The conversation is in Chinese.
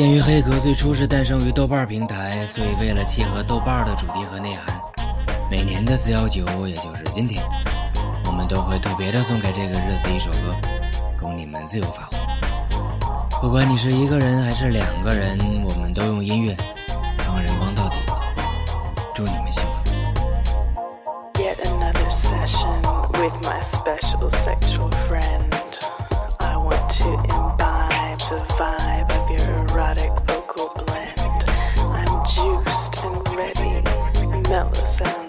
鉴于黑格最初是诞生于豆瓣平台，所以为了契合豆瓣的主题和内涵，每年的四幺九，也就是今天，我们都会特别的送给这个日子一首歌，供你们自由发挥。不管你是一个人还是两个人，我们都用音乐帮人帮到底。祝你们幸福。Yet another session with my special sexual friend. I want to imbibe the vibe Alice.